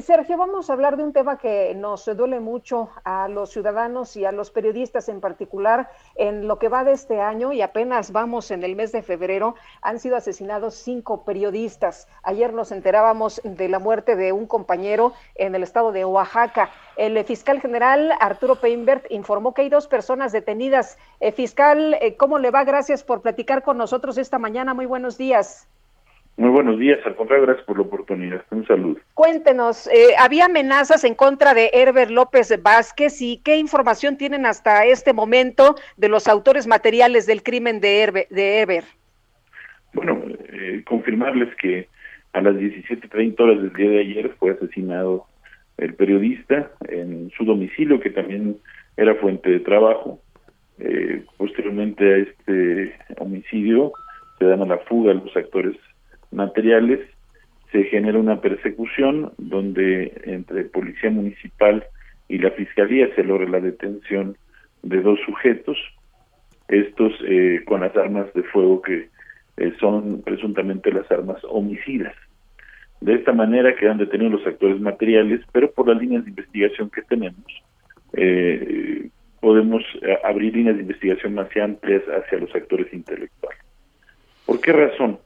Sergio, vamos a hablar de un tema que nos duele mucho a los ciudadanos y a los periodistas en particular. En lo que va de este año, y apenas vamos en el mes de febrero, han sido asesinados cinco periodistas. Ayer nos enterábamos de la muerte de un compañero en el estado de Oaxaca. El fiscal general Arturo Peinbert informó que hay dos personas detenidas. Eh, fiscal, eh, ¿cómo le va? Gracias por platicar con nosotros esta mañana. Muy buenos días. Muy buenos días, al contrario, gracias por la oportunidad. Un saludo. Cuéntenos, eh, ¿había amenazas en contra de Herbert López Vázquez y qué información tienen hasta este momento de los autores materiales del crimen de Herbert? De Herbert? Bueno, eh, confirmarles que a las 17.30 horas del día de ayer fue asesinado el periodista en su domicilio, que también era fuente de trabajo. Eh, posteriormente a este homicidio se dan a la fuga los actores materiales, se genera una persecución donde entre Policía Municipal y la Fiscalía se logra la detención de dos sujetos, estos eh, con las armas de fuego que eh, son presuntamente las armas homicidas. De esta manera quedan detenidos los actores materiales, pero por las líneas de investigación que tenemos, eh, podemos abrir líneas de investigación más amplias hacia los actores intelectuales. ¿Por qué razón?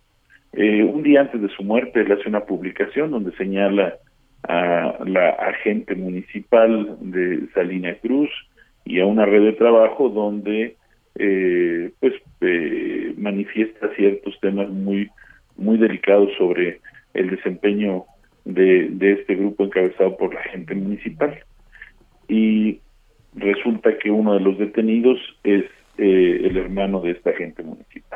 Eh, un día antes de su muerte, él hace una publicación donde señala a la agente municipal de Salina Cruz y a una red de trabajo donde eh, pues eh, manifiesta ciertos temas muy muy delicados sobre el desempeño de, este grupo encabezado por la agente municipal. Y resulta que uno de los detenidos es el hermano de esta agente municipal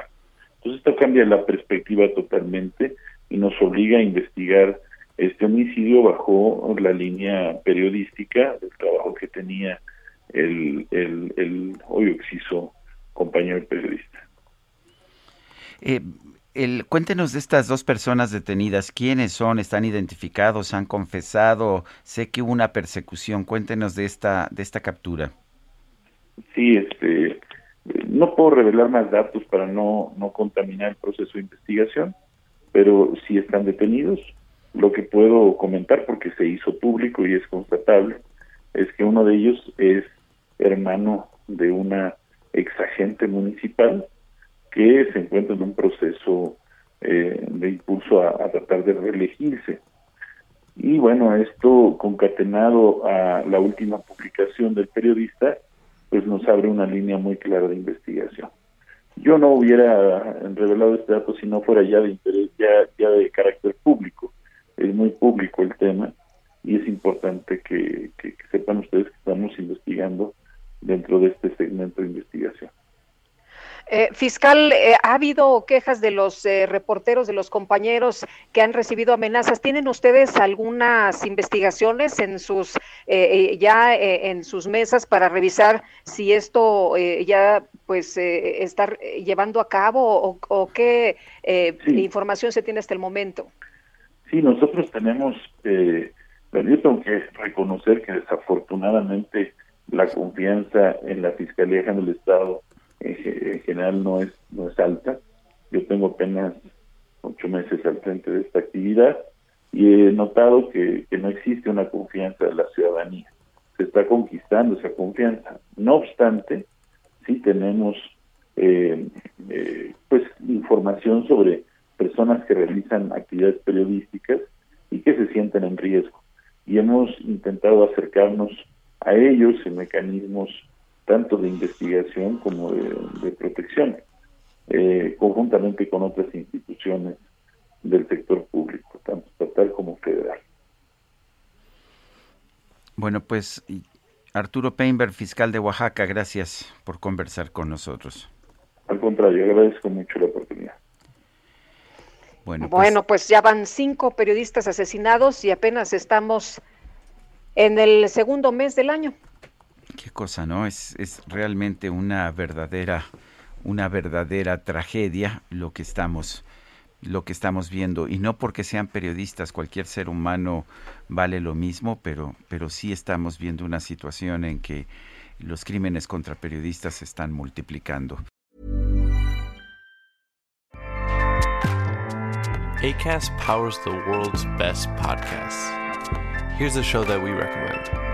entonces esto cambia la perspectiva totalmente y nos obliga a investigar este homicidio bajo la línea periodística del trabajo que tenía el, el, el hoy exciso compañero periodista. Eh, el, cuéntenos de estas dos personas detenidas, quiénes son, están identificados, han confesado, sé que hubo una persecución, cuéntenos de esta, de esta captura. Sí, este, no puedo revelar más datos para no, no contaminar el proceso de investigación, pero si están detenidos. Lo que puedo comentar, porque se hizo público y es constatable, es que uno de ellos es hermano de una exagente municipal que se encuentra en un proceso eh, de impulso a tratar de reelegirse. Y bueno, esto concatenado a la última publicación del periodista, pues nos abre una línea muy clara de investigación. Yo no hubiera revelado este dato si no fuera ya de interés, ya, de carácter público. Es muy público el tema y es importante que sepan ustedes que estamos investigando dentro de este segmento de investigación. Eh, fiscal, eh, ¿ha habido quejas de los eh, reporteros, de los compañeros que han recibido amenazas? ¿Tienen ustedes algunas investigaciones en sus ya en sus mesas para revisar si esto ya pues está llevando a cabo o, o qué sí. información se tiene hasta el momento? Sí, nosotros tenemos, yo tengo que reconocer que desafortunadamente la confianza en la Fiscalía General del Estado en general no es no es alta. Yo tengo apenas ocho meses al frente de esta actividad y he notado que, que no existe una confianza de la ciudadanía. Se está conquistando esa confianza. No obstante, sí tenemos eh, eh, pues información sobre personas que realizan actividades periodísticas y que se sienten en riesgo. Y hemos intentado acercarnos a ellos en mecanismos tanto de investigación como de, de protección, eh, conjuntamente con otras instituciones del sector público, tanto estatal como federal. Bueno, pues Arturo Peinberg, fiscal de Oaxaca, gracias por conversar con nosotros. Al contrario, agradezco mucho la oportunidad. Bueno, pues, bueno, pues ya van cinco periodistas asesinados y apenas estamos en el segundo mes del año. Qué cosa, ¿no? Es, es realmente una verdadera, una verdadera tragedia lo que estamos lo que estamos viendo y no porque sean periodistas cualquier ser humano vale lo mismo pero pero sí estamos viendo una situación en que los crímenes contra periodistas se están multiplicando. ACAST powers the world's best podcasts. Here's a show that we recommend.